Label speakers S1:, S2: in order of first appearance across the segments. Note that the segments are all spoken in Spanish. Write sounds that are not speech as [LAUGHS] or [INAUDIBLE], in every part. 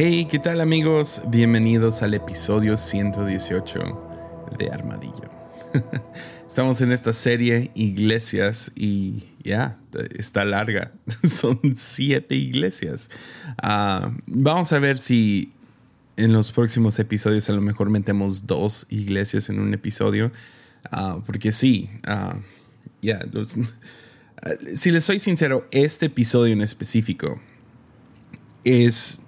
S1: Hey, ¿qué tal amigos? Bienvenidos al episodio 118 de Armadillo. [LAUGHS] Estamos en esta serie Iglesias y ya, está larga. [LAUGHS] Son siete iglesias. Ah, vamos a ver si en los próximos episodios a lo mejor metemos dos iglesias en un episodio. Ah, porque sí, ah, ya, [LAUGHS] si les soy sincero, este episodio en específico es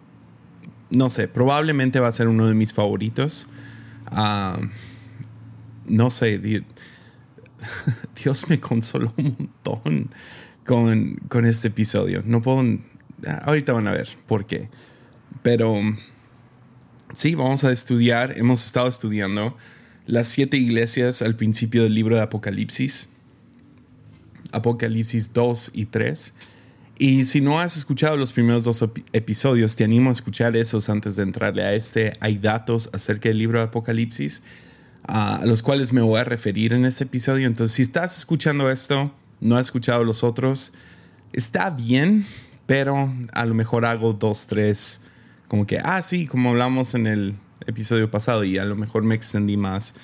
S1: no sé, probablemente va a ser uno de mis favoritos. Ah, no sé, [LAUGHS] Dios me consoló un montón con, este episodio. No puedo, ahorita van a ver por qué. Pero sí, vamos a estudiar, hemos estado estudiando las siete iglesias al principio del libro de Apocalipsis. Apocalipsis 2 y 3. Y si no has escuchado los primeros dos episodios, te animo a escuchar esos antes de entrarle a este. Hay datos acerca del libro de Apocalipsis a los cuales me voy a referir en este episodio. Entonces, si estás escuchando esto, no has escuchado los otros, está bien, pero a lo mejor hago dos, tres, como que, ah, sí, como hablamos en el episodio pasado y a lo mejor me extendí más.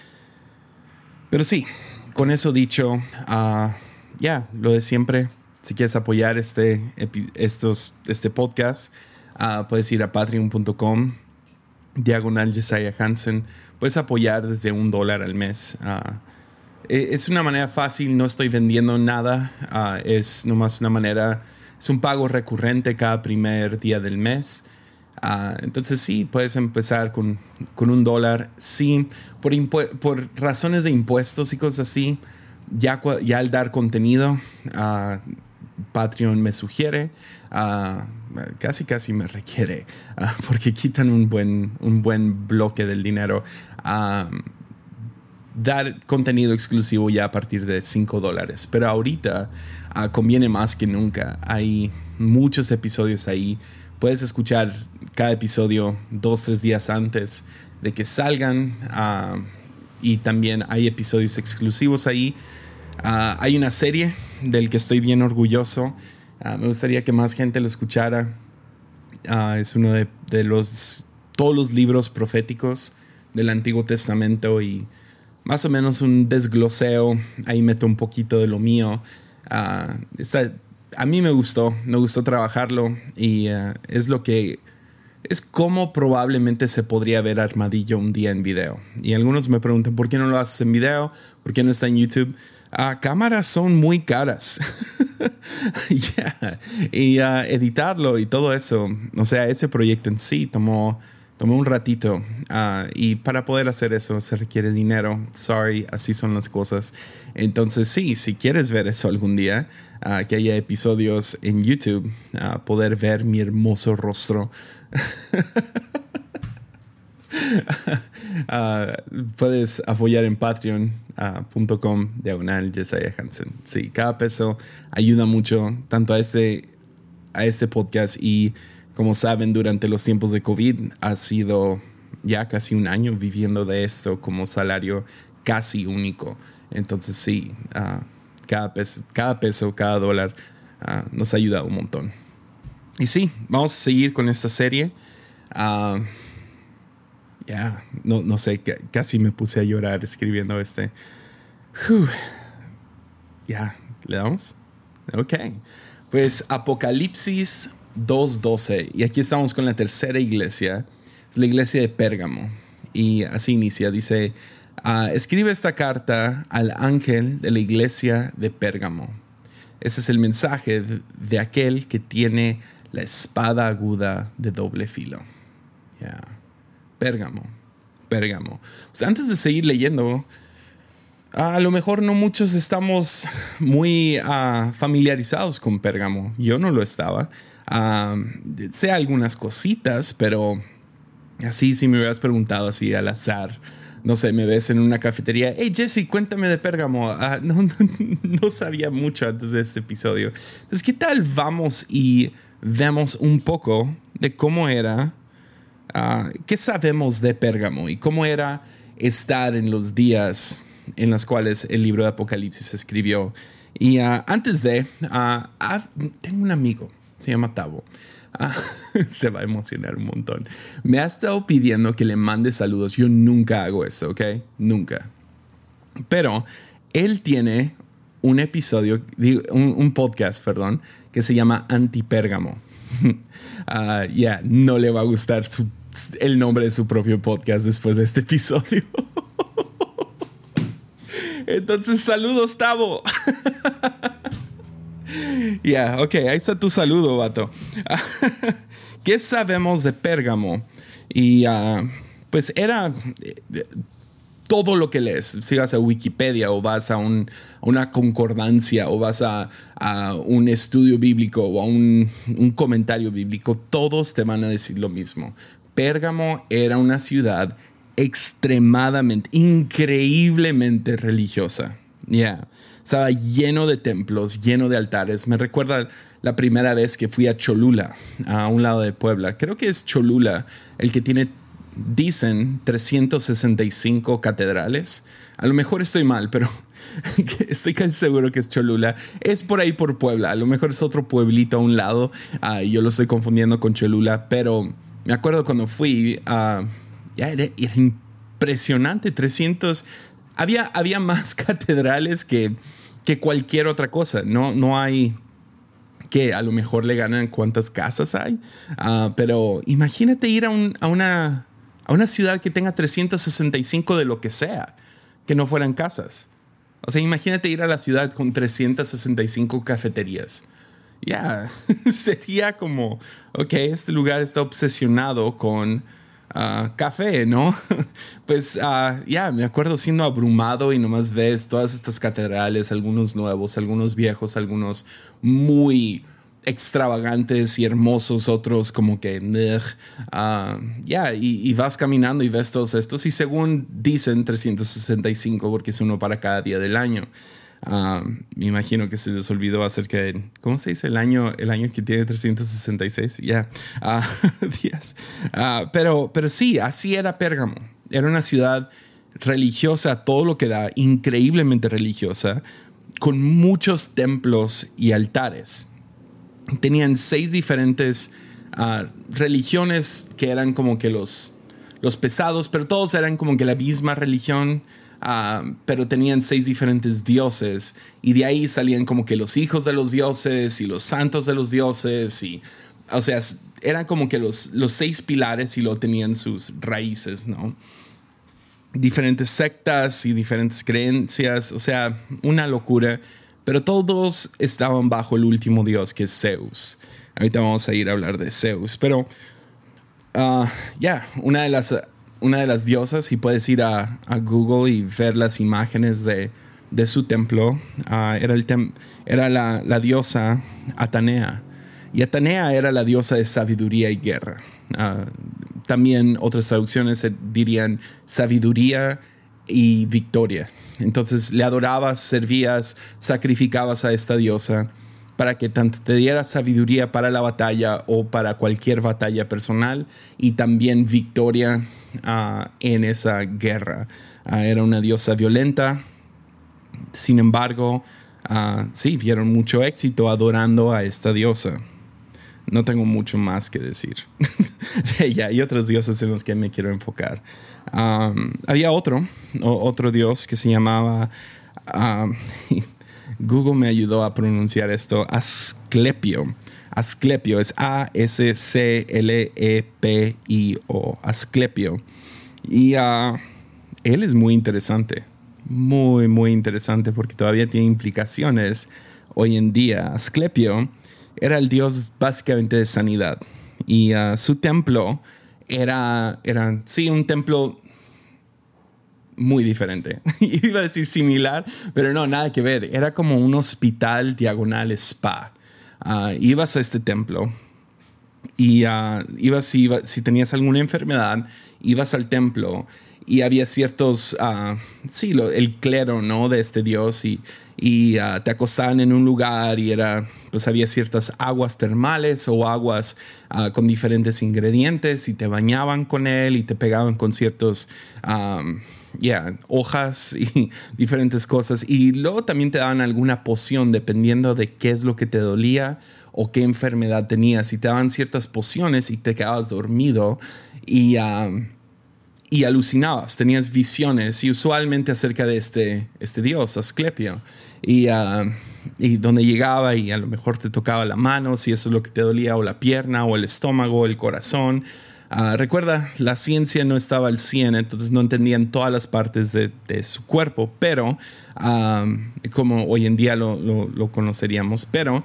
S1: Pero sí, con eso dicho, ah, ya, lo de siempre si quieres apoyar este, estos, este podcast, uh, puedes ir a patreon.com, diagonal Jesiah Hansen. Puedes apoyar desde un dólar al mes. Uh, es una manera fácil, no estoy vendiendo nada. Uh, es nomás una manera, es un pago recurrente cada primer día del mes. entonces sí, puedes empezar con, con un dólar. Sí, por, por razones de impuestos y cosas así, ya, ya al dar contenido, Patreon me sugiere, ah, casi casi me requiere, ah, porque quitan un buen, un buen bloque del dinero. Ah, dar contenido exclusivo ya a partir de 5 dólares. Pero ahorita conviene más que nunca. Hay muchos episodios ahí. Puedes escuchar cada episodio dos, tres días antes de que salgan. y también hay episodios exclusivos ahí. Hay una serie del que estoy bien orgulloso. Ah, me gustaría que más gente lo escuchara. Ah, es uno de, los, todos los libros proféticos del Antiguo Testamento y más o menos un desgloseo. Ahí meto un poquito de lo mío. A mí me gustó, me gustó trabajarlo y es lo que es como probablemente se podría ver Armadillo un día en video. Y algunos me preguntan, ¿por qué no lo haces en video? ¿Por qué no está en YouTube? Cámaras son muy caras. [LAUGHS] Y editarlo y todo eso, o sea, ese proyecto en sí tomó, tomó un ratito. Ah, y para poder hacer eso se requiere dinero. Sorry, así son las cosas. Entonces, sí, si quieres ver eso algún día, que haya episodios en YouTube, poder ver mi hermoso rostro. [LAUGHS] [LAUGHS] puedes apoyar en Patreon uh, diagonal Jesiah Hansen. Sí, cada peso ayuda mucho tanto a este, a este podcast y como saben durante los tiempos de COVID ha sido ya casi un año viviendo de esto como salario casi único. Entonces sí, uh, cada, peso, cada peso, cada dólar nos ha ayudado un montón. Y sí, vamos a seguir con esta serie. Ya, no, no sé, casi me puse a llorar escribiendo este. Ya, ¿le damos? Ok. Pues Apocalipsis 2.12. Y aquí estamos con la tercera iglesia. Es la iglesia de Pérgamo. Y así inicia. Dice, ah, escribe esta carta al ángel de la iglesia de Pérgamo. Ese es el mensaje de, aquel que tiene la espada aguda de doble filo. Ya. Pérgamo, Pérgamo. Pues antes de seguir leyendo, a lo mejor no muchos estamos muy ah, familiarizados con Pérgamo. Yo no lo estaba. Ah, sé algunas cositas, pero así si me hubieras preguntado así al azar. No sé, me ves en una cafetería. Hey Jesse, cuéntame de Pérgamo. Ah, [LAUGHS] no, no, sabía mucho antes de este episodio. Entonces, ¿qué tal vamos y vemos un poco de cómo era Ah, ¿qué sabemos de Pérgamo y cómo era estar en los días en los cuales el libro de Apocalipsis se escribió? Y ah, antes de, ah, tengo un amigo, se llama Tavo. [LAUGHS] Se va a emocionar un montón. Me ha estado pidiendo que le mande saludos. Yo nunca hago eso, ¿ok? Nunca. Pero él tiene un episodio, un, podcast, perdón, que se llama Antipérgamo. [LAUGHS] Ah, ya, no le va a gustar el nombre de su propio podcast después de este episodio. Entonces, saludos, Tavo. Ya, ok, ahí está tu saludo, vato. ¿Qué sabemos de Pérgamo? Y ah, pues era eh, todo lo que lees. Si vas a Wikipedia o vas a, una concordancia o vas a, un estudio bíblico o a un comentario bíblico, todos te van a decir lo mismo. Pérgamo era una ciudad extremadamente, increíblemente religiosa. Ya. Estaba lleno de templos, lleno de altares. Me recuerda la primera vez que fui a Cholula, a un lado de Puebla. Creo que es Cholula el que tiene, dicen, 365 catedrales. A lo mejor estoy mal, pero [LAUGHS] estoy casi seguro que es Cholula. Es por ahí por Puebla. A lo mejor es otro pueblito a un lado. Uh, yo lo estoy confundiendo con Cholula, pero me acuerdo cuando fui, uh, era, impresionante. 300. Había, había más [LAUGHS] catedrales que que cualquier otra cosa. No, no hay que a lo mejor le ganan cuántas casas hay, ah, pero imagínate ir a, a, una, a una ciudad que tenga 365 de lo que sea, que no fueran casas. O sea, imagínate ir a la ciudad con 365 cafeterías. Ya, [LAUGHS] sería como, ok, este lugar está obsesionado con Ah, café, ¿no? [LAUGHS] pues ah, ya, me acuerdo siendo abrumado y nomás ves todas estas catedrales, algunos nuevos, algunos viejos, algunos muy extravagantes y hermosos, otros como que, uh, ya, y, vas caminando y ves todos estos y según dicen 365 porque es uno para cada día del año. Ah, me imagino que se les olvidó acerca de, ¿cómo se dice? El año, el año que tiene 366, ya, ah, [LAUGHS] días. Ah, pero, pero sí, así era Pérgamo. Era una ciudad religiosa, todo lo que da, increíblemente religiosa, con muchos templos y altares. Tenían seis diferentes religiones que eran como que los, los pesados, pero todos eran como que la misma religión. Ah, pero tenían seis diferentes dioses y de ahí salían como que los hijos de los dioses y los santos de los dioses y, o sea, eran como que los, los seis pilares y lo tenían sus raíces, ¿no? Diferentes sectas y diferentes creencias, o sea, una locura, pero todos estaban bajo el último dios que es Zeus. Ahorita vamos a ir a hablar de Zeus, pero ah, ya, una de las una de las diosas y puedes ir a, Google y ver las imágenes de, su templo. Ah, era el era la, diosa Atenea. Y Atenea era la diosa de sabiduría y guerra. Ah, también otras traducciones dirían sabiduría y victoria. Entonces le adorabas, servías, sacrificabas a esta diosa para que tanto te diera sabiduría para la batalla o para cualquier batalla personal y también victoria ah, en esa guerra. Ah, era una diosa violenta, sin embargo, uh, sí, vieron mucho éxito adorando a esta diosa. No tengo mucho más que decir [LAUGHS] de ella y otros dioses en los que me quiero enfocar. había otro, otro dios que se llamaba... [LAUGHS] Google me ayudó a pronunciar esto, Asclepio. Asclepio es A-S-C-L-E-P-I-O, Asclepio. Y ah, él es muy interesante, muy, muy interesante porque todavía tiene implicaciones hoy en día. Asclepio era el dios básicamente de sanidad y ah, su templo era, era, sí, un templo muy diferente. [LAUGHS] Iba a decir similar, pero no, nada que ver. Era como un hospital diagonal spa. Ah, ibas a este templo y uh, ibas, si, tenías alguna enfermedad, ibas al templo y había ciertos, uh, sí, el clero, ¿no? De este dios y, y te acostaban en un lugar y era, pues había ciertas aguas termales o aguas con diferentes ingredientes y te bañaban con él y te pegaban con ciertos ya, hojas y [LAUGHS] diferentes cosas. Y luego también te daban alguna poción dependiendo de qué es lo que te dolía o qué enfermedad tenías. Y te daban ciertas pociones y te quedabas dormido y, y alucinabas, tenías visiones y usualmente acerca de este, este dios, Asclepio. Y, y donde llegaba y a lo mejor te tocaba la mano, si eso es lo que te dolía, o la pierna, o el estómago, o el corazón. Ah, recuerda, la ciencia no estaba al 100, entonces no entendían todas las partes de, su cuerpo, pero como hoy en día lo, conoceríamos, pero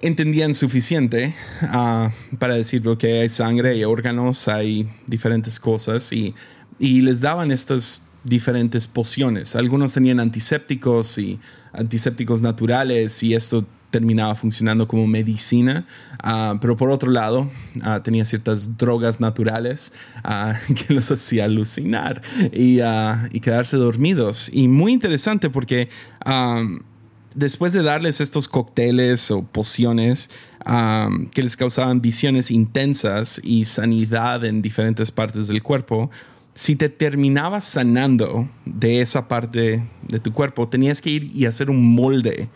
S1: entendían suficiente ah, para decir que hay sangre, hay órganos, hay diferentes cosas y, y les daban estas diferentes pociones. Algunos tenían antisépticos y antisépticos naturales y esto terminaba funcionando como medicina, ah, pero por otro lado ah, tenía ciertas drogas naturales ah, [LAUGHS] que los hacía alucinar y, quedarse dormidos. Y muy interesante porque después de darles estos cócteles o pociones que les causaban visiones intensas y sanidad en diferentes partes del cuerpo, si te terminabas sanando de esa parte de tu cuerpo, tenías que ir y hacer un molde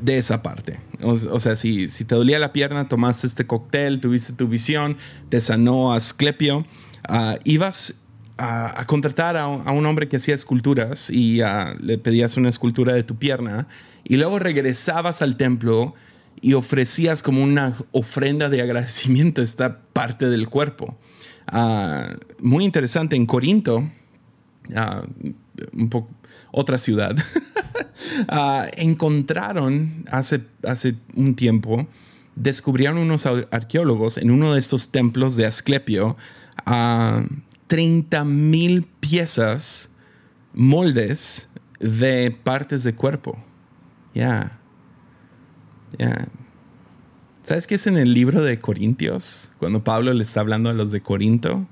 S1: de esa parte. O, sea, si, si, te dolía la pierna, tomaste este cóctel, tuviste tu visión, te sanó Asclepio, uh, ibas a, contratar a, un hombre que hacía esculturas y uh, le pedías una escultura de tu pierna y luego regresabas al templo y ofrecías como una ofrenda de agradecimiento a esta parte del cuerpo. Uh, muy interesante, en Corinto, un poco otra ciudad, [LAUGHS] ah, encontraron hace, hace un tiempo, descubrieron unos arqueólogos en uno de estos templos de Asclepio a 30 mil piezas, moldes de partes de cuerpo. Ya. Ya. ¿Sabes qué es en el libro de Corintios? Cuando Pablo le está hablando a los de Corinto,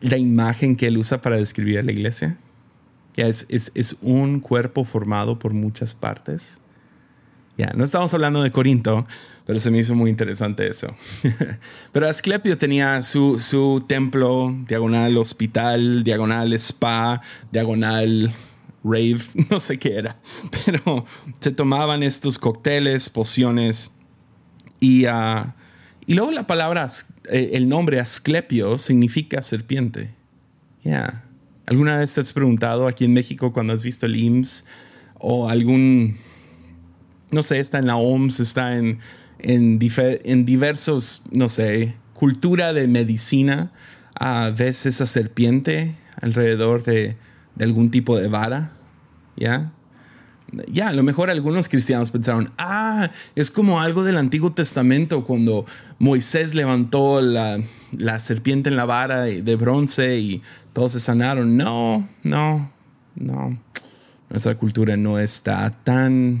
S1: la imagen que él usa para describir a la iglesia es, es, un cuerpo formado por muchas partes. Ya, no estamos hablando de Corinto, pero se me hizo muy interesante eso. [LAUGHS] pero Asclepio tenía su, su templo, diagonal hospital, diagonal spa, diagonal rave, [LAUGHS] no sé qué era. Pero se tomaban estos cócteles, pociones y, uh, y luego la palabra, eh, el nombre Asclepio significa serpiente. Ya. ¿Alguna vez te has preguntado aquí en México cuando has visto el IMSS o algún, no sé, está en la OMS, está en, en, en diversos, no sé, cultura de medicina, a ves esa serpiente alrededor de, de algún tipo de vara? ¿Ya? ya, a lo mejor algunos cristianos pensaron, ah, es como algo del Antiguo Testamento cuando Moisés levantó la, serpiente en la vara de bronce y todos se sanaron. No, no, no. Nuestra cultura no está tan,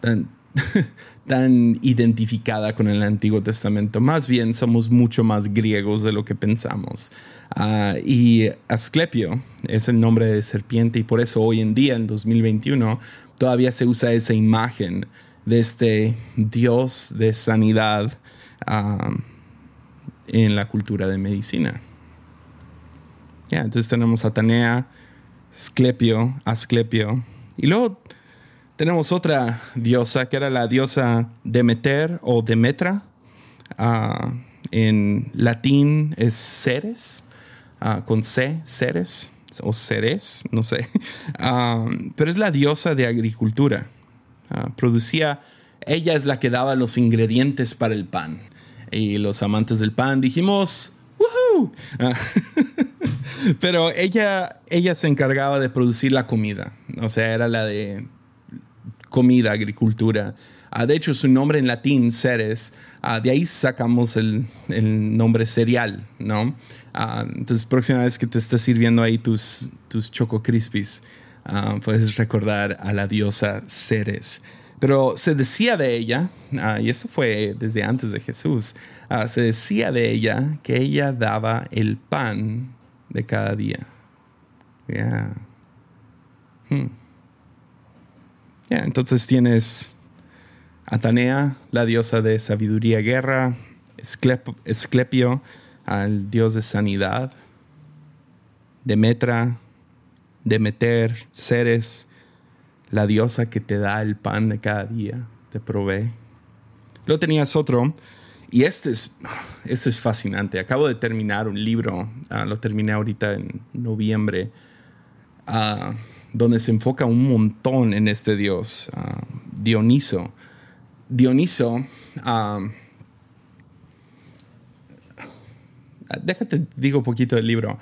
S1: tan, [LAUGHS] tan identificada con el Antiguo Testamento. Más bien somos mucho más griegos de lo que pensamos. Ah, y Asclepio es el nombre de serpiente y por eso hoy en día, en 2021, todavía se usa esa imagen de este Dios de sanidad ah, en la cultura de medicina. Entonces tenemos Atenea, Asclepio, Asclepio. Y luego tenemos otra diosa que era la diosa Demeter o Demetra. Ah, en latín es Ceres, ah, con C, Ceres o Ceres, no sé. [LAUGHS] Ah, pero es la diosa de agricultura. producía, ella es la que daba los ingredientes para el pan. Y los amantes del pan dijimos, ¡Woohoo! [LAUGHS] [LAUGHS] pero ella, ella se encargaba de producir la comida. O sea, era la de comida, agricultura. Ah, de hecho, su nombre en latín, Ceres, ah, de ahí sacamos el, nombre cereal, ¿no? Ah, entonces, próxima vez que te estés sirviendo ahí tus, tus Choco Crispies, puedes recordar a la diosa Ceres. Pero se decía de ella, y eso fue desde antes de Jesús, se decía de ella que ella daba el pan de cada día. Yeah. Hmm entonces tienes Atanea, la diosa de sabiduría guerra, Esclepio, al dios de sanidad. Demetra, Demeter, Ceres, la diosa que te da el pan de cada día, te provee. Luego tenías otro, y este es, [SIGHS] este es fascinante. Acabo de terminar un libro, ah, lo terminé ahorita en noviembre, ah, donde se enfoca un montón en este dios, ah, Dioniso. Dioniso déjate, digo un poquito del libro,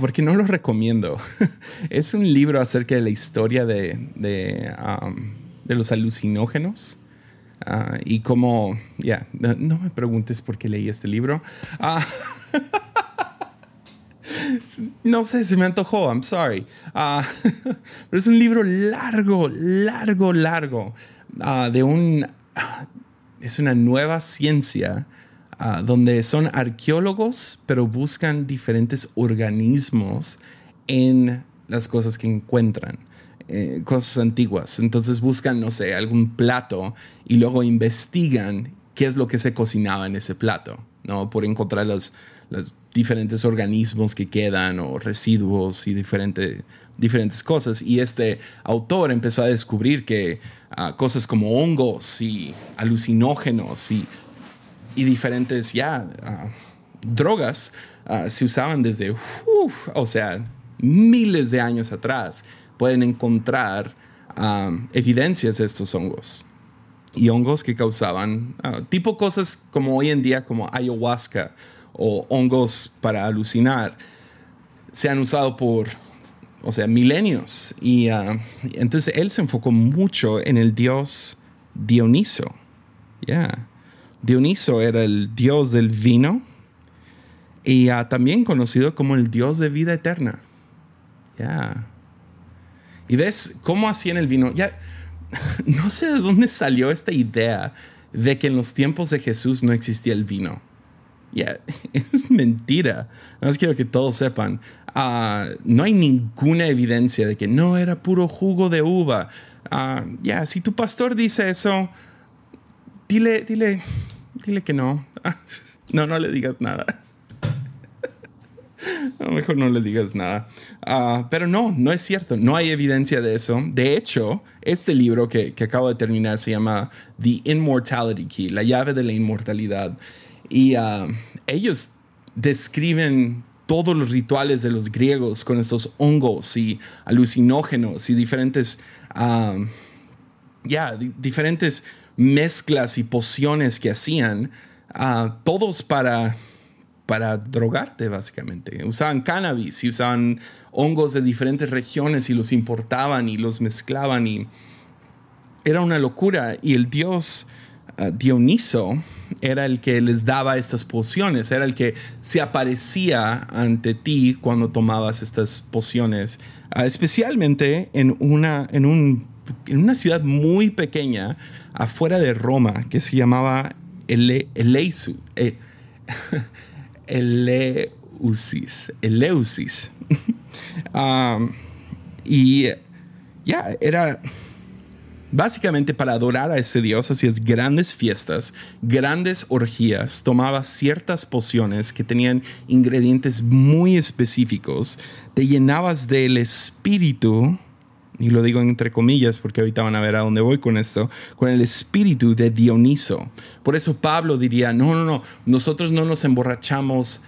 S1: porque no lo recomiendo. [LAUGHS] es un libro acerca de la historia de, de, los alucinógenos. Ah, y como, ya, no, me preguntes por qué leí este libro. Ah, [LAUGHS] no sé, se me antojó, I'm sorry. [LAUGHS] pero es un libro largo, largo, largo, de un, es una nueva ciencia Ah, donde son arqueólogos, pero buscan diferentes organismos en las cosas que encuentran. Eh, cosas antiguas. Entonces buscan, no sé, algún plato y luego investigan qué es lo que se cocinaba en ese plato, ¿no? Por encontrar los, diferentes organismos que quedan o residuos y diferente, diferentes cosas. Y este autor empezó a descubrir que ah, cosas como hongos y alucinógenos y y diferentes ya ah, drogas ah, se usaban desde, o sea, miles de años atrás. Pueden encontrar ah, evidencias de estos hongos y hongos que causaban tipo cosas como hoy en día como ayahuasca o hongos para alucinar se han usado por o sea milenios y entonces él se enfocó mucho en el dios Dioniso ya Dioniso era el dios del vino y ah, también conocido como el dios de vida eterna. Ya. Y ves cómo hacían el vino. Ya, [LAUGHS] no sé de dónde salió esta idea de que en los tiempos de Jesús no existía el vino. Ya, [LAUGHS] es mentira. No más quiero que todos sepan. Ah, no hay ninguna evidencia de que no era puro jugo de uva. Ah, ya, si tu pastor dice eso, dile, dile, dile que no. [LAUGHS] No, no le digas nada. [LAUGHS] mejor no le digas nada. Ah, pero no, no es cierto. No hay evidencia de eso. De hecho, este libro que, que, acabo de terminar se llama The Immortality Key, la llave de la inmortalidad. Y ah, ellos describen todos los rituales de los griegos con estos hongos y alucinógenos y diferentes, ah, ya, diferentes mezclas y pociones que hacían, todos para, para drogarte básicamente. Usaban cannabis y usaban hongos de diferentes regiones y los importaban y los mezclaban y era una locura. Y el dios uh, Dioniso era el que les daba estas pociones, era el que se aparecía ante ti cuando tomabas estas pociones, uh, especialmente en, una, en, un, en una ciudad muy pequeña afuera de Roma que se llamaba Eleisu, eh, [LAUGHS] Eleusis, Eleusis. [LAUGHS] um, y ya era básicamente para adorar a ese dios hacías grandes fiestas, grandes orgías, tomabas ciertas pociones que tenían ingredientes muy específicos, te llenabas del espíritu y lo digo entre comillas porque ahorita van a ver a dónde voy con esto, con el espíritu de Dioniso. Por eso Pablo diría, no, no, no, nosotros no nos emborrachamos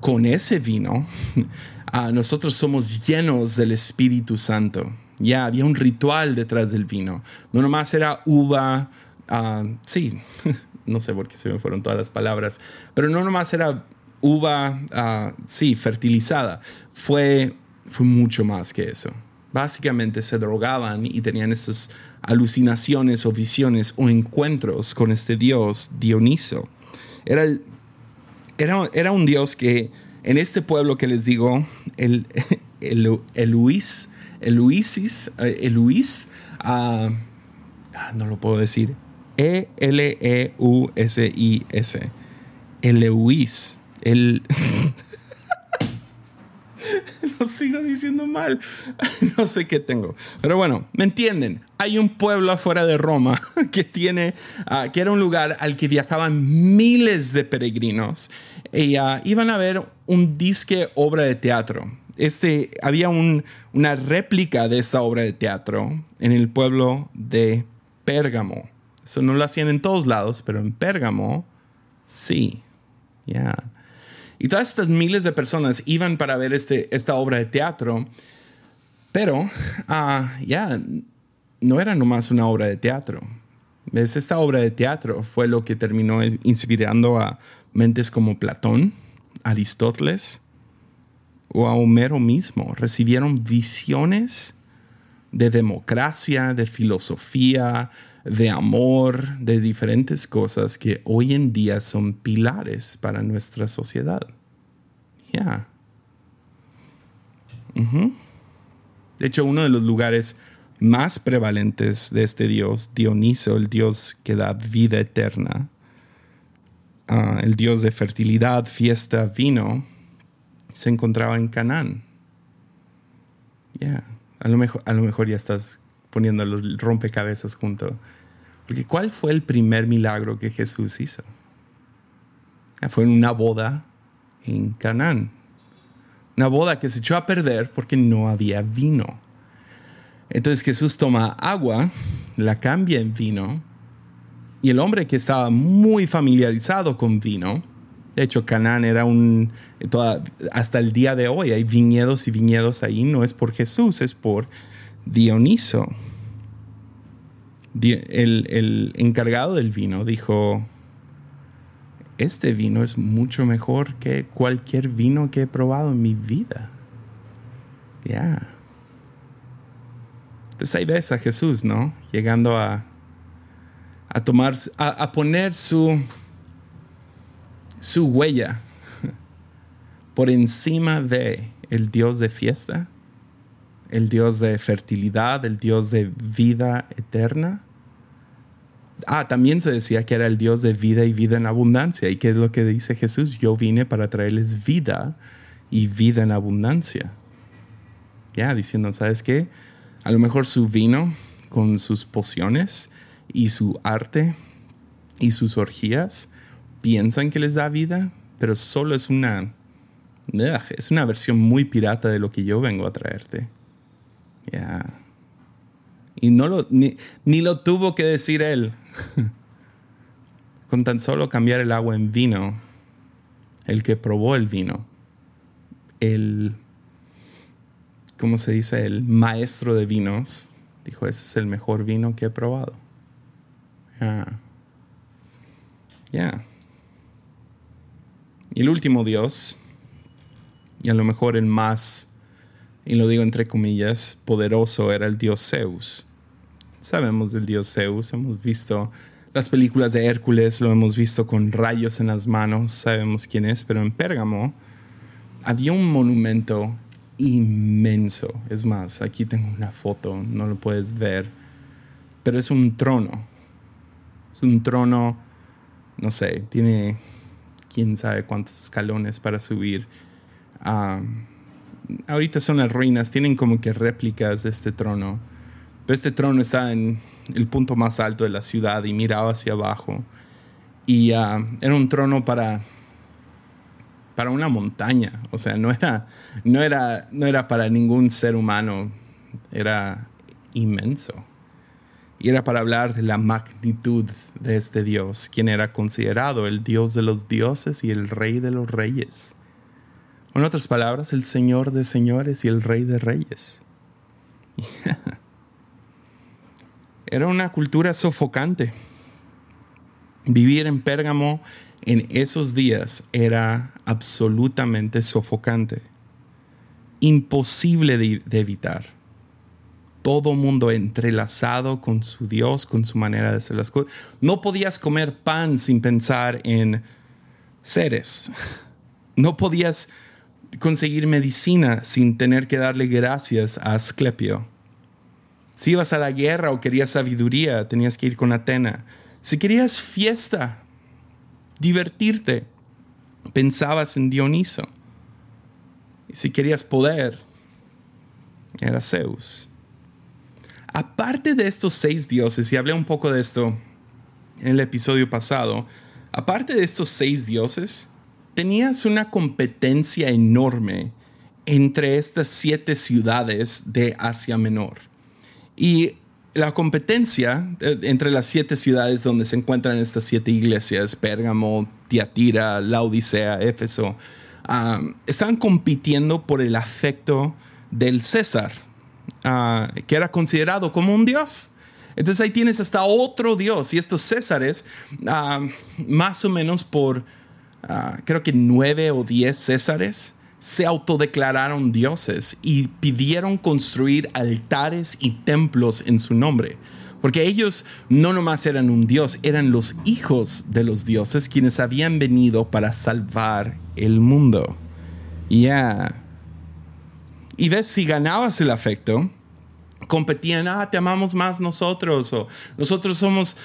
S1: con ese vino, [LAUGHS] ah, nosotros somos llenos del Espíritu Santo. Ya había un ritual detrás del vino, no nomás era uva, ah, sí, [LAUGHS] no sé por qué se me fueron todas las palabras, pero no nomás era uva, uh, sí, fertilizada, fue, fue mucho más que eso básicamente se drogaban y tenían estas alucinaciones o visiones o encuentros con este dios Dioniso. Era, era, era un dios que en este pueblo que les digo, el, [LAUGHS] el, el Luis, el Luisis, eh, el Luis, ah, ah, no lo puedo decir, E-L-E-U-S-I-S, el Luis, [LAUGHS] el... [LAUGHS] lo sigo diciendo mal. [LAUGHS] no sé qué tengo. Pero bueno, ¿me entienden? Hay un pueblo afuera de Roma [LAUGHS] que tiene, ah, que era un lugar al que viajaban miles de peregrinos y ah, iban a ver un disque obra de teatro. este, había una réplica de esta obra de teatro en el pueblo de Pérgamo. Eso no lo hacían en todos lados, pero en Pérgamo sí. Ya. Y todas estas miles de personas iban para ver este, esta obra de teatro, pero ah, ya no era nomás una obra de teatro. Esta obra de teatro fue lo que terminó inspirando a mentes como Platón, Aristóteles o a Homero mismo. Recibieron visiones de democracia, de filosofía, de amor, de diferentes cosas que hoy en día son pilares para nuestra sociedad. Ya. De hecho, uno de los lugares más prevalentes de este dios, Dioniso, el dios que da vida eterna, ah, el dios de fertilidad, fiesta, vino, se encontraba en Canaán. Ya. A lo, mejor, a lo mejor ya estás poniendo los rompecabezas junto. Porque ¿cuál fue el primer milagro que Jesús hizo? Fue en una boda en Canaán. Una boda que se echó a perder porque no había vino. Entonces Jesús toma agua, la cambia en vino, y el hombre que estaba muy familiarizado con vino, de hecho, Canaán era un, hasta el día de hoy hay viñedos y viñedos ahí, no es por Jesús, es por Dioniso. El, el encargado del vino dijo, este vino es mucho mejor que cualquier vino que he probado en mi vida. Ya. Entonces ahí ves a Jesús, ¿no? Llegando a, a tomar, a poner su su huella por encima de el Dios de fiesta, el Dios de fertilidad, el Dios de vida eterna. Ah, también se decía que era el Dios de vida y vida en abundancia. ¿Y qué es lo que dice Jesús? Yo vine para traerles vida y vida en abundancia. Ya, diciendo, ¿sabes qué? A lo mejor su vino con sus pociones y su arte y sus orgías piensan que les da vida, pero solo es una, es una versión muy pirata de lo que yo vengo a traerte. Ya. Y no lo, ni, ni lo tuvo que decir él. [LAUGHS] Con tan solo cambiar el agua en vino, el que probó el vino, el, ¿cómo se dice? El maestro de vinos, dijo, ese es el mejor vino que he probado. Ya. Ya. Y el último Dios, y a lo mejor el más, y lo digo entre comillas, poderoso era el Dios Zeus. Sabemos del Dios Zeus, hemos visto las películas de Hércules, lo hemos visto con rayos en las manos, sabemos quién es, pero en Pérgamo había un monumento inmenso. Es más, aquí tengo una foto, no lo puedes ver, pero es un trono. Es un trono, no sé, tiene quién sabe cuántos escalones para subir. ahorita son las ruinas, tienen como que réplicas de este trono. Pero este trono está en el punto más alto de la ciudad y miraba hacia abajo. Y ah, era un trono para, para una montaña. O sea, no era, no, era, no era para ningún ser humano. Era inmenso y era para hablar de la magnitud de este Dios, quien era considerado el Dios de los dioses y el Rey de los reyes. En otras palabras, el Señor de señores y el Rey de reyes. [LAUGHS] era una cultura sofocante. Vivir en Pérgamo en esos días era absolutamente sofocante, imposible de, de evitar todo mundo entrelazado con su Dios, con su manera de hacer las cosas. No podías comer pan sin pensar en seres. No podías conseguir medicina sin tener que darle gracias a Asclepio. Si ibas a la guerra o querías sabiduría, tenías que ir con Atena. Si querías fiesta, divertirte, pensabas en Dioniso. Y si querías poder, era Zeus. Aparte de estos seis dioses, y hablé un poco de esto en el episodio pasado, aparte de estos seis dioses, tenías una competencia enorme entre estas siete ciudades de Asia Menor. Y la competencia eh, entre las siete ciudades donde se encuentran estas siete iglesias, Pérgamo, Tiatira, Laodicea, Éfeso, están compitiendo por el afecto del César, ah, que era considerado como un dios. Entonces ahí tienes hasta otro dios y estos Césares, ah, más o menos por, ah, creo que nueve o diez Césares, se autodeclararon dioses y pidieron construir altares y templos en su nombre. Porque ellos no nomás eran un dios, eran los hijos de los dioses quienes habían venido para salvar el mundo. Ya. Y ves, si ganabas el afecto, competían, ah, te amamos más nosotros, o nosotros somos,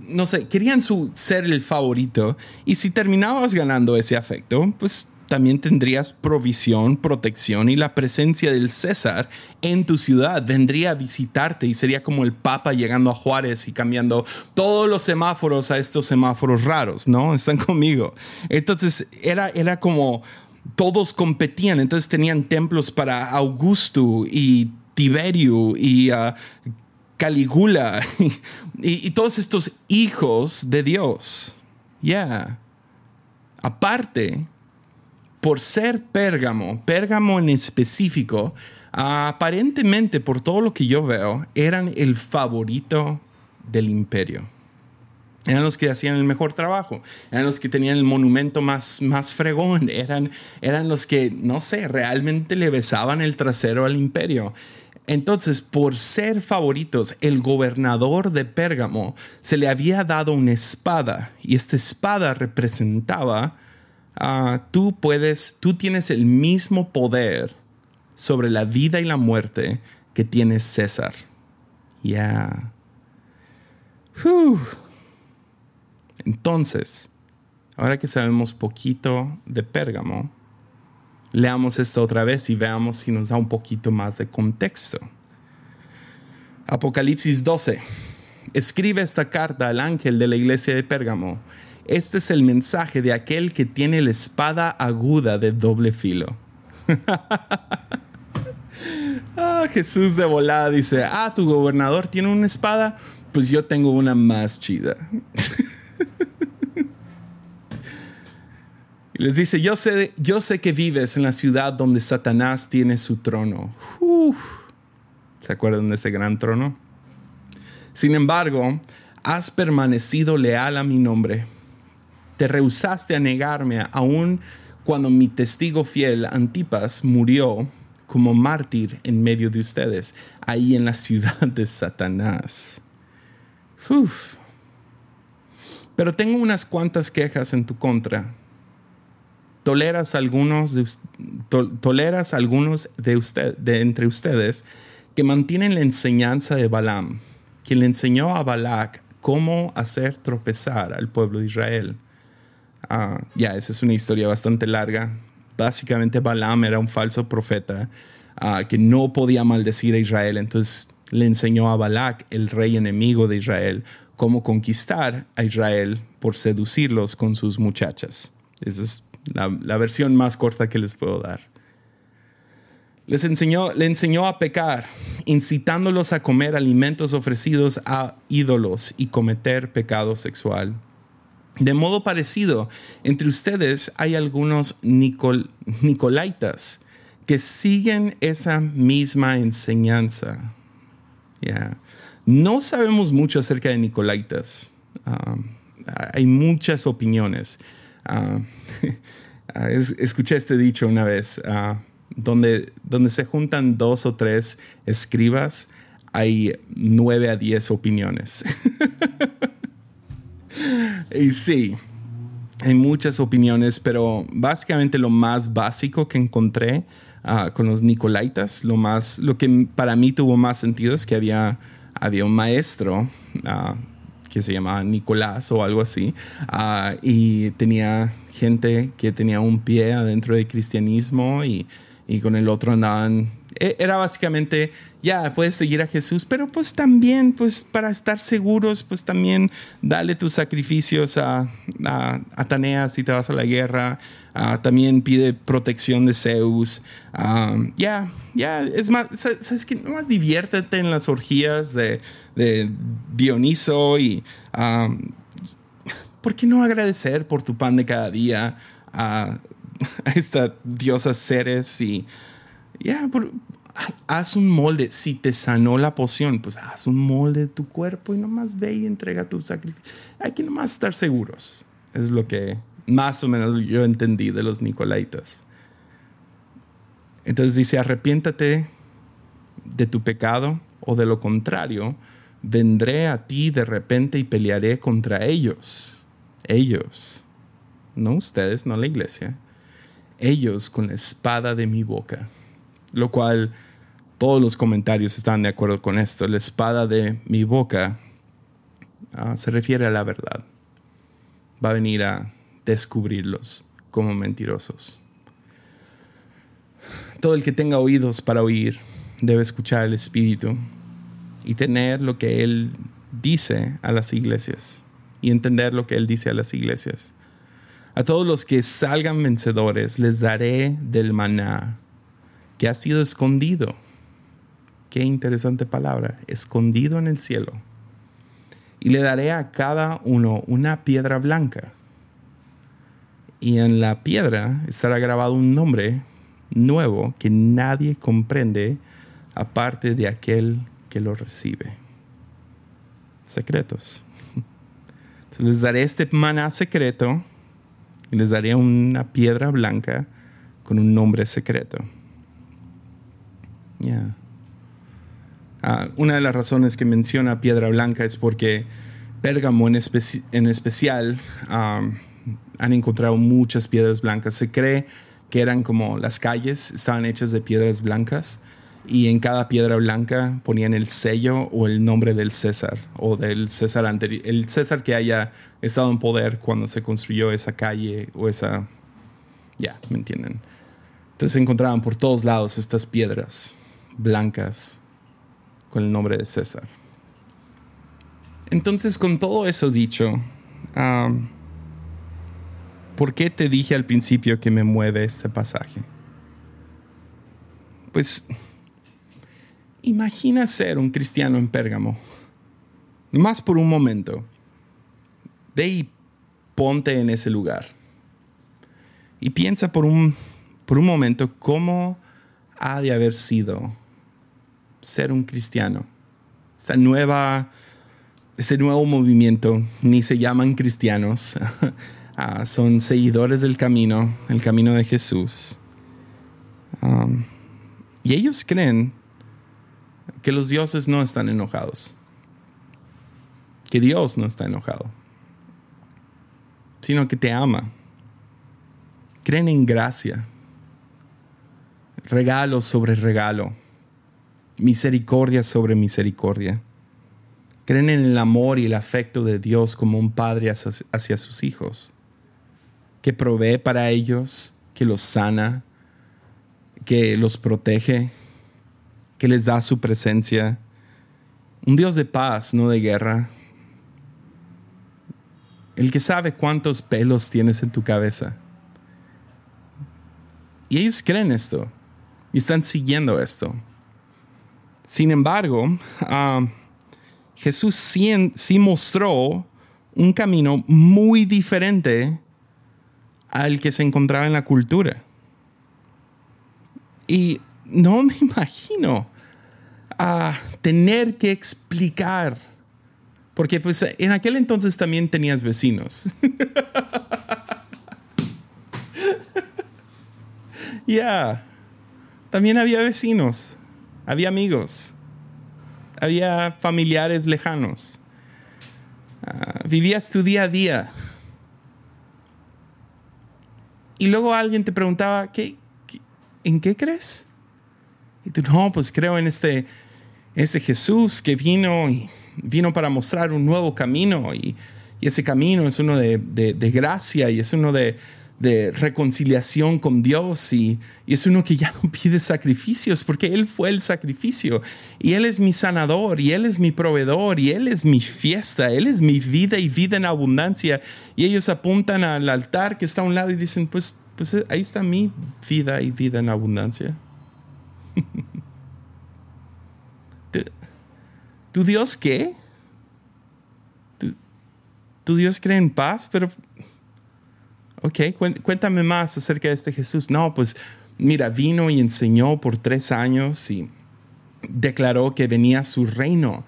S1: no sé, querían ser el favorito. Y si terminabas ganando ese afecto, pues también tendrías provisión, protección y la presencia del César en tu ciudad. Vendría a visitarte y sería como el Papa llegando a Juárez y cambiando todos los semáforos a estos semáforos raros, ¿no? Están conmigo. Entonces era, era como todos competían, entonces tenían templos para Augusto y Tiberio y uh, Caligula [LAUGHS] y, todos estos hijos de Dios. Ya. Aparte, por ser Pérgamo, Pérgamo en específico, aparentemente por todo lo que yo veo, eran el favorito del imperio. Eran los que hacían el mejor trabajo, eran los que tenían el monumento más, más fregón, eran, eran los que, no sé, realmente le besaban el trasero al imperio. Entonces, por ser favoritos, el gobernador de Pérgamo se le había dado una espada y esta espada representaba Ah, tú puedes, tú tienes el mismo poder sobre la vida y la muerte que tiene César. Ya. Entonces, ahora que sabemos poquito de Pérgamo, leamos esto otra vez y veamos si nos da un poquito más de contexto. Apocalipsis 12. Escribe esta carta al ángel de la iglesia de Pérgamo este es el mensaje de aquel que tiene la espada aguda de doble filo. [LAUGHS] ah, Jesús de volada dice, ah, tu gobernador tiene una espada, pues yo tengo una más chida. [LAUGHS] y les dice, yo sé, yo sé que vives en la ciudad donde Satanás tiene su trono. ¿Se acuerdan de ese gran trono? Sin embargo, has permanecido leal a mi nombre te rehusaste a negarme aún cuando mi testigo fiel Antipas murió como mártir en medio de ustedes, ahí en la ciudad de Satanás. Pero tengo unas cuantas quejas en tu contra. Toleras algunos toleras algunos de, usted, de entre ustedes que mantienen la enseñanza de Balaam, quien le enseñó a Balac cómo hacer tropezar al pueblo de Israel. Ah, ya, esa es una historia bastante larga. Básicamente Balaam era un falso profeta ah, que no podía maldecir a Israel, entonces le enseñó a Balac, el rey enemigo de Israel, cómo conquistar a Israel por seducirlos con sus muchachas. Esa es la, la versión más corta que les puedo dar. Les enseñó, le enseñó a pecar, incitándolos a comer alimentos ofrecidos a ídolos y cometer pecado sexual. De modo parecido, entre ustedes hay algunos Nicolaitas que siguen esa misma enseñanza. No sabemos mucho acerca de Nicolaitas. Hay muchas opiniones. [LAUGHS] Ah, escuché este dicho una vez, ah, donde, donde se juntan dos o tres escribas, hay nueve a diez opiniones. [LAUGHS] Y sí, hay muchas opiniones, pero básicamente lo más básico que encontré ah, con los Nicolaitas, lo, más, lo que para mí tuvo más sentido es que había, había un maestro ah, que se llamaba Nicolás o algo así, ah, y tenía gente que tenía un pie adentro del cristianismo y, y con el otro andaban era básicamente, ya, puedes seguir a Jesús, pero pues también, pues para estar seguros, pues también dale tus sacrificios a, a, Taneas si te vas a la guerra. también pide protección de Zeus. ya, ya, es más, ¿sabes qué? Más diviértete en las orgías de, de Dioniso y... ¿Por qué no agradecer por tu pan de cada día a, [LAUGHS] a esta diosa Ceres y ya, haz un molde. Si te sanó la poción, pues haz un molde de tu cuerpo y nomás ve y entrega tu sacrificio. Hay que nomás estar seguros. Es lo que más o menos yo entendí de los Nicolaitas. Entonces dice, arrepiéntate de tu pecado o de lo contrario, vendré a ti de repente y pelearé contra ellos. Ellos, no ustedes, no la iglesia. Ellos con la espada de mi boca lo cual todos los comentarios están de acuerdo con esto. La espada de mi boca ah, se refiere a la verdad. Va a venir a descubrirlos como mentirosos. Todo el que tenga oídos para oír debe escuchar al Espíritu y tener lo que Él dice a las iglesias y entender lo que Él dice a las iglesias. A todos los que salgan vencedores les daré del maná ha sido escondido. Qué interesante palabra, escondido en el cielo. Y le daré a cada uno una piedra blanca. Y en la piedra estará grabado un nombre nuevo que nadie comprende aparte de aquel que lo recibe. Secretos. les daré este maná secreto y les daré una piedra blanca con un nombre secreto. Ah, una de las razones que menciona Piedra Blanca es porque Pérgamo en, especial han encontrado muchas piedras blancas. Se cree que eran como las calles, estaban hechas de piedras blancas y en cada piedra blanca ponían el sello o el nombre del César o del César anterior, el César que haya estado en poder cuando se construyó esa calle o esa, ya, ¿me entienden? Entonces se encontraban por todos lados estas piedras blancas con el nombre de César. Entonces, con todo eso dicho, ¿por qué te dije al principio que me mueve este pasaje? Pues, imagina ser un cristiano en Pérgamo, más por un momento. Ve y ponte en ese lugar. Y piensa por un, por un momento cómo ha de haber sido ser un cristiano. Nueva, este nuevo movimiento ni se llaman cristianos, [LAUGHS] ah, son seguidores del camino, el camino de Jesús. Um, y ellos creen que los dioses no están enojados, que Dios no está enojado, sino que te ama. Creen en gracia, regalo sobre regalo misericordia sobre misericordia. Creen en el amor y el afecto de Dios como un padre hacia, sus hijos, que provee para ellos, que los sana, que los protege, que les da su presencia. Un Dios de paz, no de guerra. El que sabe cuántos pelos tienes en tu cabeza. Y ellos creen esto y están siguiendo esto. Sin embargo, ah, Jesús sí, mostró un camino muy diferente al que se encontraba en la cultura. Y no [LAUGHS] me imagino a tener que explicar, porque pues en aquel entonces también tenías vecinos. [LAUGHS] Ya, también había vecinos había amigos, había familiares lejanos, ah, vivías tu día a día. Y luego alguien te preguntaba, ¿qué, en qué crees? Y tú, no, pues creo en este, este Jesús que vino y vino para mostrar un nuevo camino y, ese camino es uno de, gracia y es uno de, de reconciliación con Dios y, es uno que ya no pide sacrificios porque Él fue el sacrificio y Él es mi sanador y Él es mi proveedor y Él es mi fiesta, Él es mi vida y vida en abundancia y ellos apuntan al altar que está a un lado y dicen pues, pues ahí está mi vida y vida en abundancia. [LAUGHS] ¿Tu, Dios qué? ¿Tu Dios cree en paz? Pero ok, cuéntame más acerca de este Jesús. No, pues mira, vino y enseñó por tres años y declaró que venía su reino.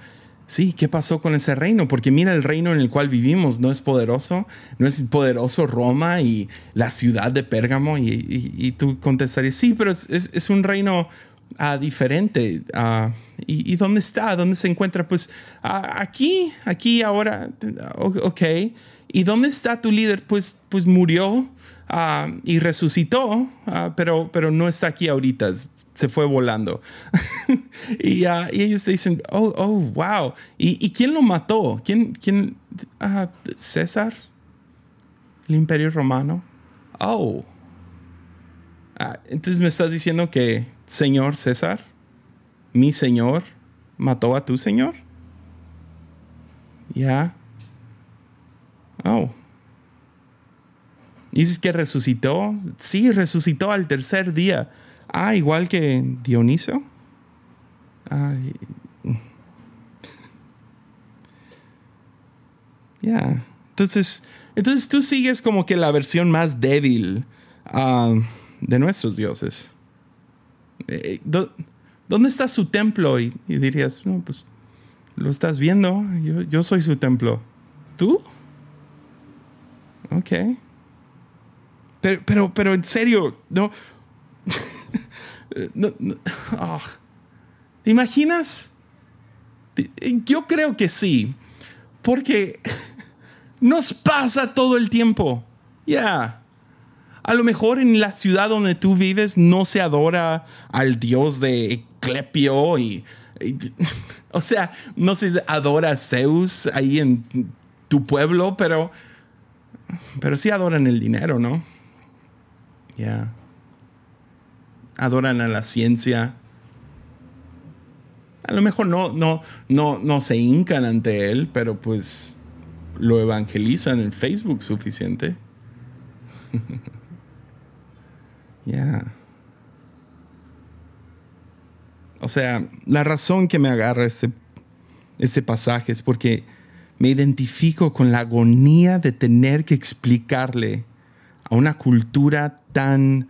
S1: Sí, ¿qué pasó con ese reino? Porque mira el reino en el cual vivimos, no es poderoso, no es poderoso Roma y la ciudad de Pérgamo. Y, tú contestarías, sí, pero es, un reino ah, diferente. Ah, y, dónde está? ¿Dónde se encuentra? Pues aquí, aquí, ahora, ok. ¿Y dónde está tu líder? Pues, pues murió ah, y resucitó, ah, pero, pero no está aquí ahorita, se fue volando. [LAUGHS] y, uh, y, ellos dicen, oh, oh, wow. ¿Y, quién lo mató? ¿Quién? quién ¿César? ¿El imperio romano? Oh. entonces me estás diciendo que señor César, mi señor, mató a tu señor. Ya. Oh. ¿Dices que resucitó? Sí, resucitó al tercer día. Ah, igual que Dioniso. [LAUGHS] Ya. Entonces, entonces tú sigues como que la versión más débil ah, de nuestros dioses. Eh, ¿Dónde está su templo? Y, dirías, no, pues lo estás viendo. Yo, yo soy su templo. ¿Tú? Ok. Pero, pero, pero en serio, [LAUGHS] no. Ah. ¿Te imaginas? Yo creo que sí. Porque [LAUGHS] nos pasa todo el tiempo. Ya. A lo mejor en la ciudad donde tú vives no se adora al dios de Eclepio y, [LAUGHS] o sea, no se adora a Zeus ahí en tu pueblo, pero pero sí adoran el dinero, ¿no? Ya. Adoran a la ciencia. A lo mejor no, no, no, no se hincan ante él, pero pues lo evangelizan en Facebook suficiente. [LAUGHS] Ya. O sea, la razón que me agarra este, este pasaje es porque me identifico con la agonía de tener que explicarle a una cultura tan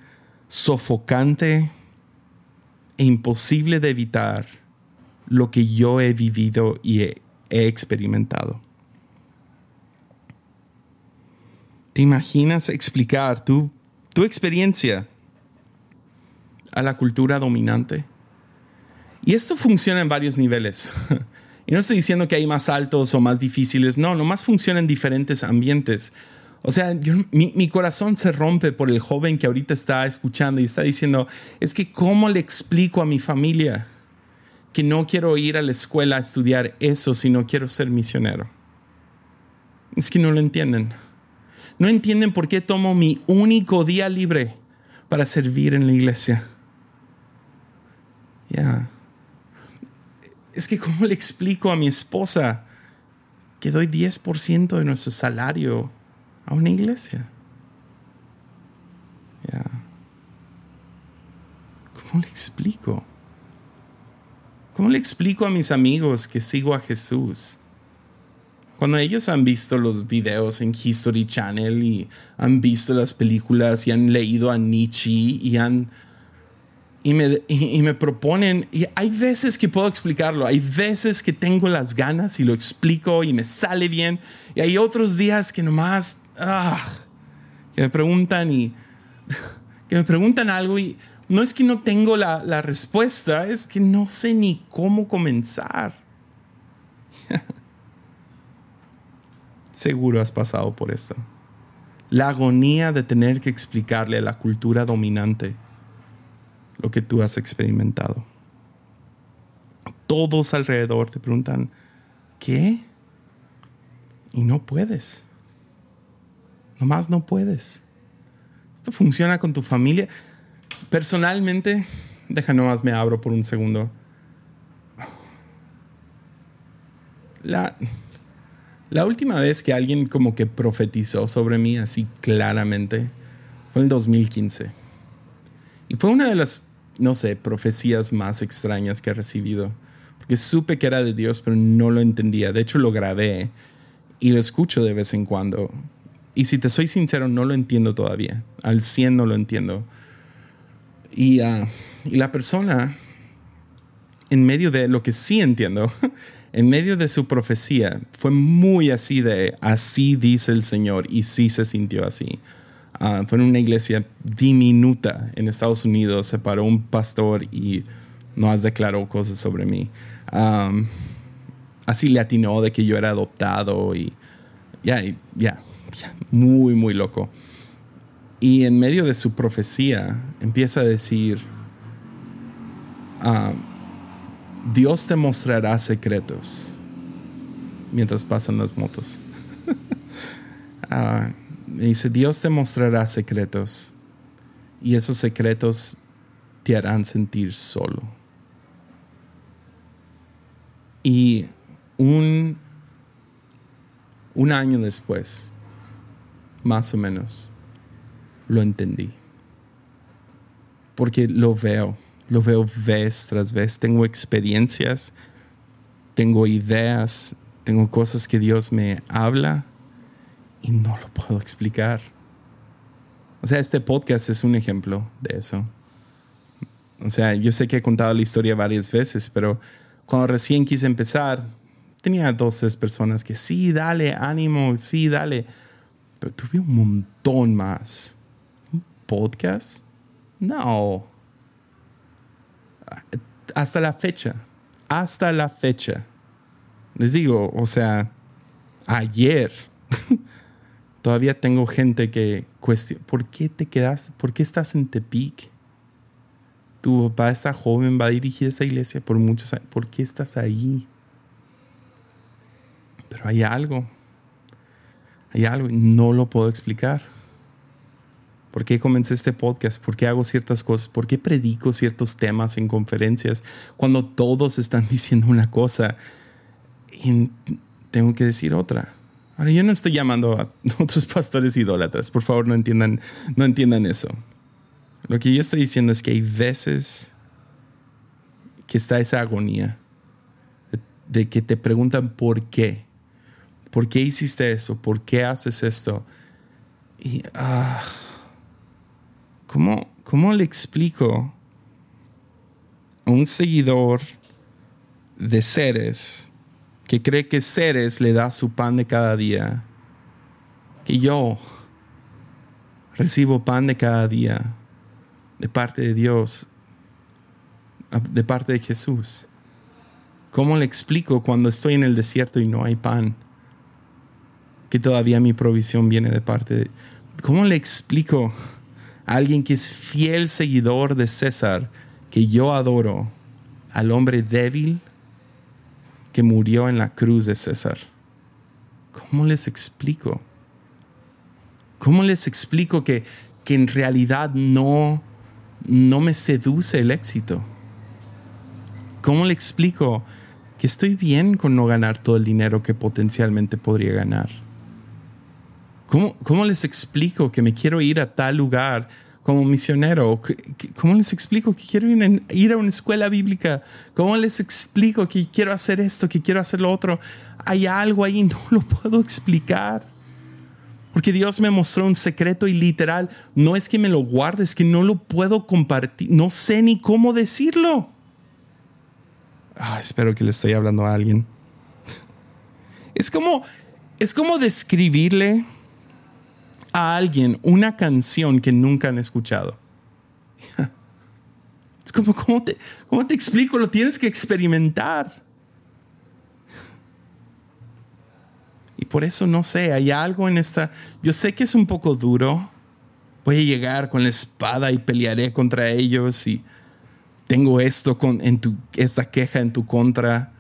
S1: sofocante e imposible de evitar lo que yo he vivido y he, experimentado. ¿Te imaginas explicar tu, tu experiencia a la cultura dominante? Y esto funciona en varios niveles. [LAUGHS] Y no estoy diciendo que hay más altos o más difíciles, no, nomás funciona en diferentes ambientes. O sea, mi, mi, corazón se rompe por el joven que ahorita está escuchando y está diciendo, es que ¿cómo le explico a mi familia que no quiero ir a la escuela a estudiar eso si no quiero ser misionero? Es que no lo entienden. No entienden por qué tomo mi único día libre para servir en la iglesia. Ya es que ¿cómo le explico a mi esposa que doy 10% de nuestro salario a una iglesia? ¿Cómo le explico? ¿Cómo le explico a mis amigos que sigo a Jesús? Cuando ellos han visto los videos en History Channel y han visto las películas y han leído a Nietzsche y han y me, y, me, proponen, y hay veces que puedo explicarlo, hay veces que tengo las ganas y lo explico y me sale bien, y hay otros días que nomás, ah, que me preguntan y [LAUGHS] que me preguntan algo y no es que no tengo la, la respuesta, es que no sé ni cómo comenzar. [LAUGHS] Seguro has pasado por eso. La agonía de tener que explicarle a la cultura dominante lo que tú has experimentado. Todos alrededor te preguntan, ¿qué? Y no puedes. Nomás no puedes. esto funciona con tu familia. Personalmente, deja nomás me abro por un segundo. La, la última vez que alguien como que profetizó sobre mí así claramente fue en el 2015. Y fue una de las, no sé, profecías más extrañas que he recibido. Porque supe que era de Dios, pero no lo entendía. De hecho, lo grabé y lo escucho de vez en cuando. Y si te soy sincero, no lo entiendo todavía. Al 100 no lo entiendo. Y, ah, y la persona, en medio de lo que sí entiendo, [LAUGHS] en medio de su profecía, fue muy así de, así dice el Señor, y sí se sintió así. Ah, fue en una iglesia diminuta en Estados Unidos, se paró un pastor y has declaró cosas sobre mí. así le atinó de que yo era adoptado y ya, ya, muy, muy loco. Y en medio de su profecía empieza a decir, ah, Dios te mostrará secretos mientras pasan las motos. uh, [LAUGHS] dice, Dios te mostrará secretos y esos secretos te harán sentir solo. Y un, un año después, más o menos, lo entendí. Porque lo veo, lo veo vez tras vez. Tengo experiencias, tengo ideas, tengo cosas que Dios me habla y no lo puedo explicar. O sea, este podcast es un ejemplo de eso. O sea, yo sé que he contado la historia varias veces, pero cuando recién quise empezar, tenía dos, tres personas que sí, dale, ánimo, sí, dale. Pero tuve un montón más. ¿Un podcast? No. Hasta la fecha. Hasta la fecha. Les digo, o sea, ayer [LAUGHS] Todavía tengo gente que cuestiona, ¿por qué te quedas? ¿Por qué estás en Tepic? Tu papá está joven, va a dirigir esa iglesia por muchos años. ¿Por qué estás ahí? Pero hay algo. Hay algo y no lo puedo explicar. ¿Por qué comencé este podcast? ¿Por qué hago ciertas cosas? ¿Por qué predico ciertos temas en conferencias cuando todos están [LAUGHS] diciendo una cosa y tengo que decir otra? Ahora, yo no estoy llamando a [LAUGHS] otros pastores idólatras, por favor no entiendan, no entiendan eso. Lo que yo estoy diciendo es que hay veces que está esa agonía de, que te preguntan por qué. ¿Por qué hiciste eso? ¿Por qué haces esto? Y, ah, ¿cómo, ¿cómo le explico a un seguidor de seres que cree que Ceres le da su pan de cada día, que yo recibo pan de cada día de parte de Dios, de parte de Jesús. ¿Cómo le explico cuando estoy en el desierto y no hay pan? Que todavía mi provisión viene de parte de... ¿Cómo le explico a alguien que es fiel seguidor de César, que yo adoro, al hombre débil? Que murió en la cruz de César. ¿Cómo les explico? ¿Cómo les explico que, que en realidad no, no me seduce el éxito? ¿Cómo le explico que estoy bien con no ganar todo el dinero que potencialmente podría ganar? ¿Cómo, ¿Cómo, les explico que me quiero ir a tal lugar como misionero? ¿Cómo les explico que quiero ir a una escuela bíblica? ¿Cómo les explico que quiero hacer esto, que quiero hacer lo otro? Hay algo ahí, [LAUGHS] no lo puedo explicar. Porque Dios me mostró un secreto y literal, no es que me lo guarde, es que no lo puedo compartir, no sé ni cómo decirlo. Ah, espero que le estoy hablando a alguien. [LAUGHS] Es como, es como describirle a alguien una canción que nunca han escuchado. [LAUGHS] Es como, ¿cómo te, ¿cómo te explico? Lo tienes que experimentar. Y por eso no sé, hay algo en esta... Yo sé que es un poco duro. Voy a llegar con la espada y pelearé contra ellos y tengo esto con, en tu, esta queja en tu contra.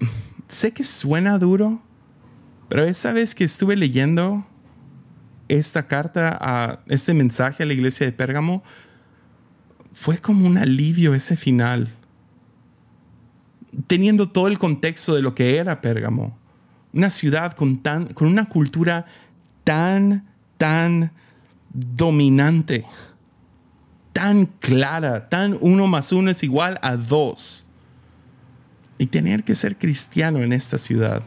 S1: [LAUGHS] Sé que suena duro, pero esa vez que estuve leyendo esta carta, a este mensaje a la iglesia de Pérgamo, fue como un alivio ese final. Teniendo todo el contexto de lo que era Pérgamo. Una ciudad con, tan, con una cultura tan, tan dominante, tan clara, tan uno más uno es igual a dos. Y tener que ser cristiano en esta ciudad,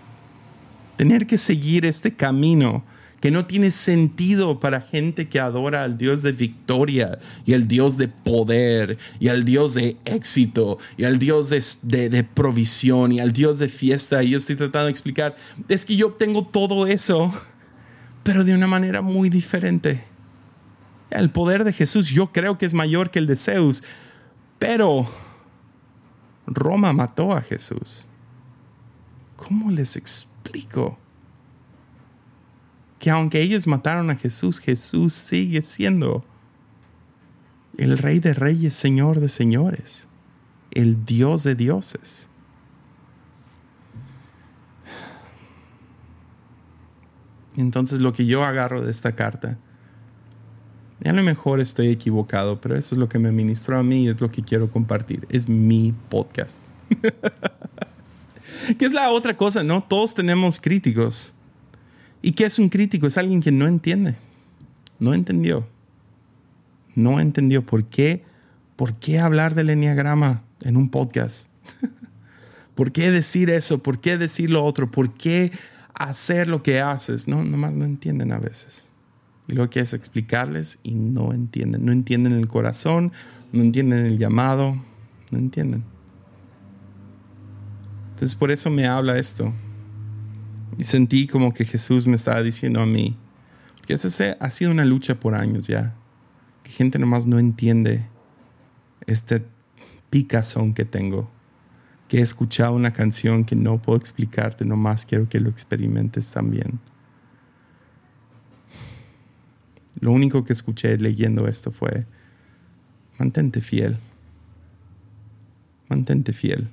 S1: tener que seguir este camino que no tiene sentido para gente que adora al Dios de victoria y al Dios de poder y al Dios de éxito y al Dios de, de, provisión y al Dios de fiesta. Y yo estoy tratando de explicar, es que yo tengo todo eso, pero de una manera muy diferente. El poder de Jesús yo creo que es mayor que el de Zeus, pero Roma mató a Jesús. ¿Cómo les explico? Que aunque ellos mataron a Jesús, Jesús sigue siendo el rey de reyes, señor de señores, el Dios de dioses. Entonces lo que yo agarro de esta carta, y a lo mejor estoy equivocado, pero eso es lo que me ministró a mí y es lo que quiero compartir. Es mi podcast. [LAUGHS] ¿Qué es la otra cosa? No, todos tenemos críticos. ¿Y qué es un crítico? Es alguien que no entiende. No entendió. No entendió por qué, por qué hablar del enneagrama en un podcast. [LAUGHS] ¿Por qué decir eso? ¿Por qué decir lo otro? ¿Por qué hacer lo que haces? No, nomás no entienden a veces. Y lo que es explicarles y no entienden. No entienden el corazón, no entienden el llamado, no entienden. Entonces por eso me habla esto. Y sentí como que Jesús me estaba diciendo a mí, que ese ha sido una lucha por años ya, que gente nomás no entiende este picazón que tengo, que he escuchado una canción que no puedo explicarte, nomás quiero que lo experimentes también. Lo único que escuché leyendo esto fue, mantente fiel, mantente fiel.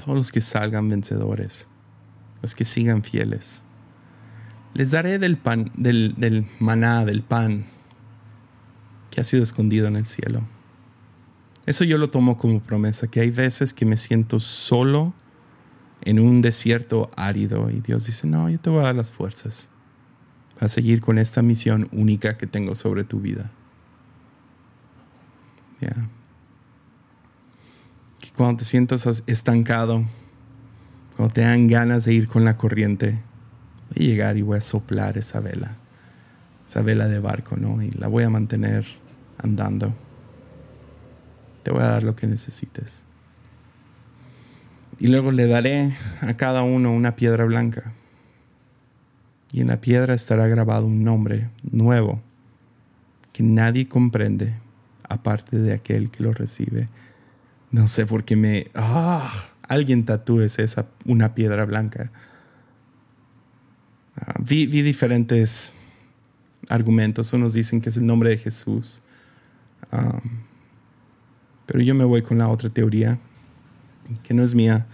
S1: Todos los que salgan vencedores, los que sigan fieles. Les daré del pan, del, maná, del pan que ha sido escondido en el cielo. Eso yo lo tomo como promesa, que hay veces que me siento solo en un desierto árido y Dios dice, no, yo te voy a dar las fuerzas a seguir con esta misión única que tengo sobre tu vida. Cuando te sientas estancado, cuando te dan ganas de ir con la corriente, voy a llegar y voy a soplar esa vela, esa vela de barco, ¿no? Y la voy a mantener andando. Te voy a dar lo que necesites. Y luego le daré a cada uno una piedra blanca. Y en la piedra estará grabado un nombre nuevo que nadie comprende aparte de aquel que lo recibe no sé por qué me... Ah, alguien tatúes esa, una piedra blanca. Ah, vi, diferentes argumentos. Unos dicen que es el nombre de Jesús. pero yo me voy con la otra teoría, que no es mía,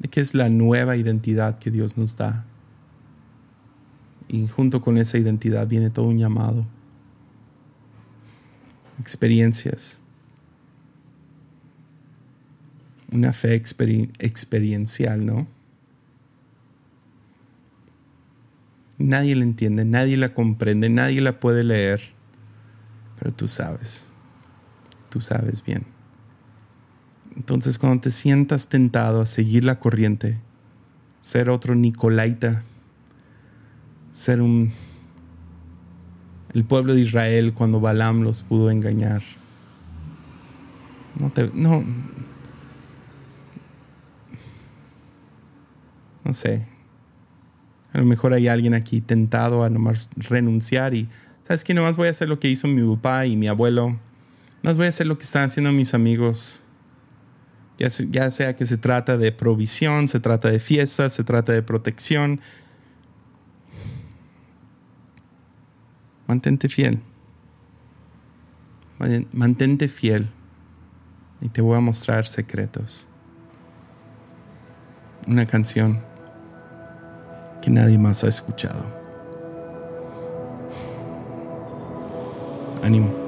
S1: de que es la nueva identidad que Dios nos da. Y junto con esa identidad viene todo un llamado, experiencias una fe experiencial, ¿no? Nadie la entiende, nadie la comprende, nadie la puede leer, pero tú sabes, tú sabes bien. Entonces cuando te sientas tentado a seguir la corriente, ser otro Nicolaita, ser un el pueblo de Israel cuando Balaam los pudo engañar. No, te, no, no sé, a lo mejor hay alguien aquí tentado a nomás renunciar y, ¿sabes qué? Nomás voy a hacer lo que hizo mi papá y mi abuelo. Nomás voy a hacer lo que están haciendo mis amigos. Ya, ya sea que se trata de provisión, se trata de fiestas, se trata de protección. Mantente fiel. Mantente fiel. Y te voy a mostrar secretos. Una canción que nadie más ha escuchado. Ánimo.